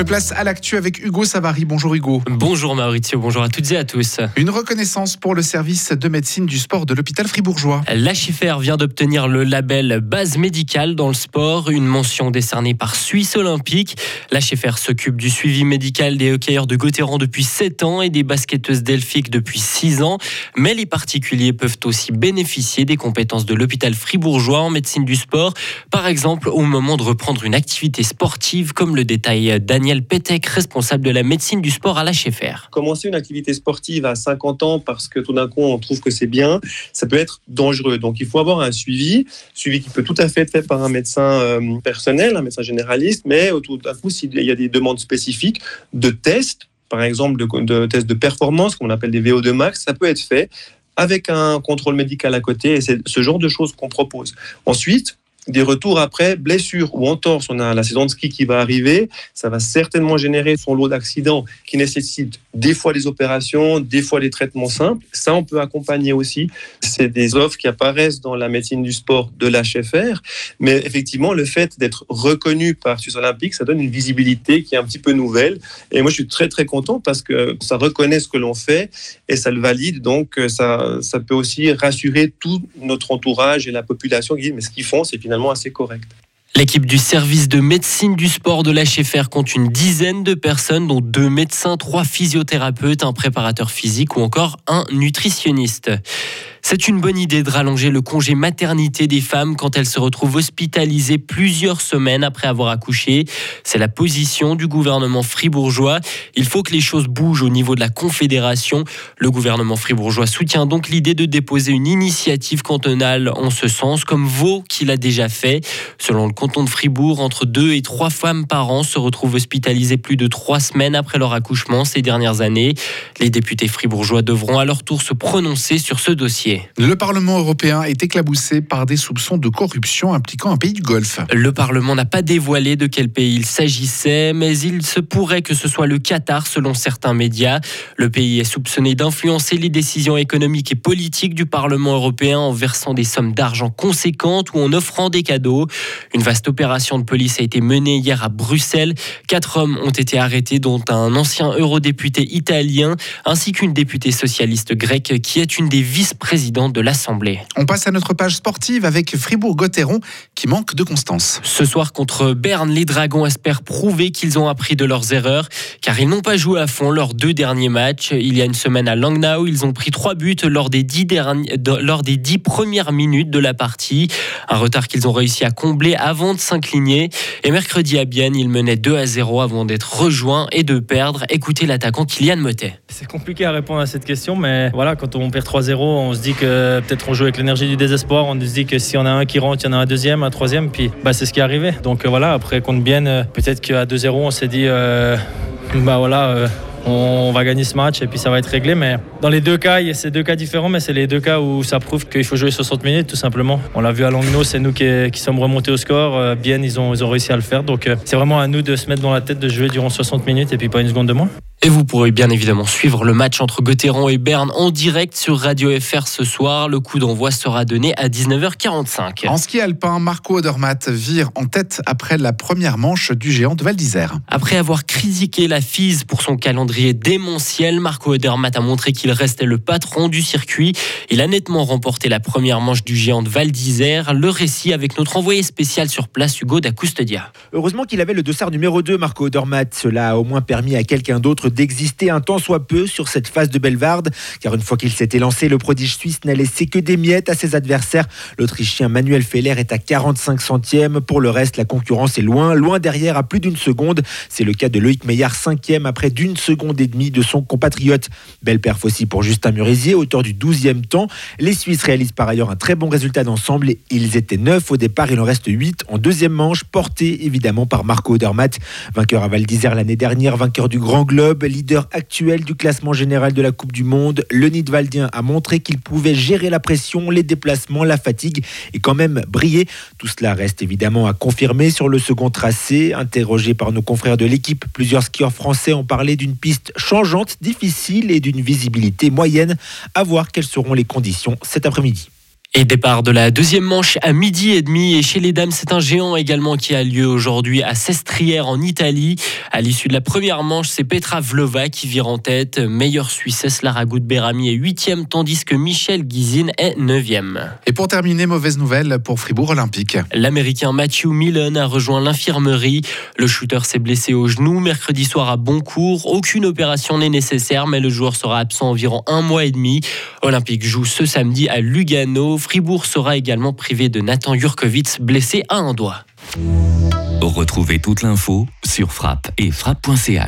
fait place à l'actu avec Hugo Savary. Bonjour Hugo. Bonjour Maurizio, bonjour à toutes et à tous. Une reconnaissance pour le service de médecine du sport de l'hôpital fribourgeois. La Schiffer vient d'obtenir le label base médicale dans le sport, une mention décernée par Suisse Olympique. La Schiffer s'occupe du suivi médical des hockeyeurs de Gauthieron depuis 7 ans et des basketteuses delphiques depuis 6 ans. Mais les particuliers peuvent aussi bénéficier des compétences de l'hôpital fribourgeois en médecine du sport, par exemple au moment de reprendre une activité sportive, comme le détaille Daniel Petek, responsable de la médecine du sport à Schiffer. Commencer une activité sportive à 50 ans parce que tout d'un coup on trouve que c'est bien, ça peut être dangereux. Donc il faut avoir un suivi, suivi qui peut tout à fait être fait par un médecin euh, personnel, un médecin généraliste, mais tout d'un coup s'il y a des demandes spécifiques de tests, par exemple de tests de performance, qu'on appelle des VO2 max, ça peut être fait avec un contrôle médical à côté et c'est ce genre de choses qu'on propose. Ensuite, des retours après blessure ou entorse. On a la saison de ski qui va arriver. Ça va certainement générer son lot d'accidents qui nécessitent des fois des opérations, des fois des traitements simples. Ça, on peut accompagner aussi. C'est des offres qui apparaissent dans la médecine du sport de l'HFR. Mais effectivement, le fait d'être reconnu par Suisse Olympique, ça donne une visibilité qui est un petit peu nouvelle. Et moi, je suis très, très content parce que ça reconnaît ce que l'on fait et ça le valide. Donc, ça, ça peut aussi rassurer tout notre entourage et la population qui dit, mais ce qu'ils font, c'est L'équipe du service de médecine du sport de l'HFR compte une dizaine de personnes, dont deux médecins, trois physiothérapeutes, un préparateur physique ou encore un nutritionniste. C'est une bonne idée de rallonger le congé maternité des femmes quand elles se retrouvent hospitalisées plusieurs semaines après avoir accouché. C'est la position du gouvernement fribourgeois. Il faut que les choses bougent au niveau de la Confédération. Le gouvernement fribourgeois soutient donc l'idée de déposer une initiative cantonale en ce sens, comme Vaud qui l'a déjà fait. Selon le canton de Fribourg, entre deux et trois femmes par an se retrouvent hospitalisées plus de trois semaines après leur accouchement ces dernières années. Les députés fribourgeois devront à leur tour se prononcer sur ce dossier. Le Parlement européen est éclaboussé par des soupçons de corruption impliquant un pays du Golfe. Le Parlement n'a pas dévoilé de quel pays il s'agissait, mais il se pourrait que ce soit le Qatar selon certains médias. Le pays est soupçonné d'influencer les décisions économiques et politiques du Parlement européen en versant des sommes d'argent conséquentes ou en offrant des cadeaux. Une vaste opération de police a été menée hier à Bruxelles. Quatre hommes ont été arrêtés, dont un ancien eurodéputé italien ainsi qu'une députée socialiste grecque qui est une des vice-présidentes de l'Assemblée. On passe à notre page sportive avec Fribourg-Gotteron qui manque de constance. Ce soir contre Berne, les Dragons espèrent prouver qu'ils ont appris de leurs erreurs car ils n'ont pas joué à fond leurs deux derniers matchs. Il y a une semaine à Langnau, ils ont pris trois buts lors des dix, derniers, lors des dix premières minutes de la partie. Un retard qu'ils ont réussi à combler avant de s'incliner. Et mercredi à Bienne, ils menaient 2 à 0 avant d'être rejoints et de perdre. Écoutez l'attaquant Kylian Motet. C'est compliqué à répondre à cette question, mais voilà, quand on perd 3-0, on se dit que peut-être on joue avec l'énergie du désespoir. On se dit que si on a un qui rentre, il y en a un deuxième, un troisième. Puis bah, c'est ce qui est arrivé. Donc euh, voilà, après contre Bienne, euh, peut-être qu'à 2-0, on s'est dit, euh, bah voilà. Euh, on va gagner ce match et puis ça va être réglé. Mais dans les deux cas, c'est deux cas différents, mais c'est les deux cas où ça prouve qu'il faut jouer 60 minutes tout simplement. On l'a vu à Langnau, c'est nous qui, sommes remontés au score. Bien, ils ont réussi à le faire. Donc c'est vraiment à nous de se mettre dans la tête de jouer durant 60 minutes et puis pas une seconde de moins. Et vous pourrez bien évidemment suivre le match entre Gauthieron et Berne en direct sur Radio FR ce soir. Le coup d'envoi sera donné à 19h45. En ski alpin, Marco Odermatt vire en tête après la première manche du géant de Val d'Isère. Après avoir critiqué la FISE pour son calendrier démentiel, Marco Odermatt a montré qu'il restait le patron du circuit. Il a nettement remporté la première manche du géant de Val d'Isère. Le récit avec notre envoyé spécial sur place, Hugo da Custodia. Heureusement qu'il avait le dossard numéro 2, Marco Odermatt. Cela a au moins permis à quelqu'un d'autre d'exister un temps soit peu sur cette phase de Belvarde, car une fois qu'il s'était lancé, le prodige suisse n'a laissé que des miettes à ses adversaires. L'Autrichien Manuel Feller est à 45 centièmes. Pour le reste, la concurrence est loin, loin derrière à plus d'une seconde. C'est le cas de Loïc Meillard, cinquième, après d'une seconde et demie de son compatriote. Belle perf aussi pour Justin Murisier, auteur du 12e temps. Les Suisses réalisent par ailleurs un très bon résultat d'ensemble. Ils étaient neuf au départ, il en reste 8 en deuxième manche, porté évidemment par Marco Odermatt, vainqueur à Val d'Isère l'année dernière, vainqueur du Grand Globe leader actuel du classement général de la Coupe du Monde, le Nidwaldien a montré qu'il pouvait gérer la pression, les déplacements, la fatigue et quand même briller. Tout cela reste évidemment à confirmer sur le second tracé. Interrogé par nos confrères de l'équipe, plusieurs skieurs français ont parlé d'une piste changeante, difficile et d'une visibilité moyenne. À voir quelles seront les conditions cet après-midi. Et départ de la deuxième manche à midi et demi. Et chez les dames, c'est un géant également qui a lieu aujourd'hui à Sestrière en Italie. À l'issue de la première manche, c'est Petra Vlova qui vire en tête. Meilleure Suissesse, Lara Berami est huitième, tandis que Michel Guizine est neuvième. Et pour terminer, mauvaise nouvelle pour Fribourg Olympique. L'Américain Matthew Millen a rejoint l'infirmerie. Le shooter s'est blessé au genou mercredi soir à Boncourt. Aucune opération n'est nécessaire, mais le joueur sera absent environ un mois et demi. Olympique joue ce samedi à Lugano. Fribourg sera également privé de Nathan Jurkovic, blessé à un doigt. Retrouvez toute l'info sur frappe et frappe.ch.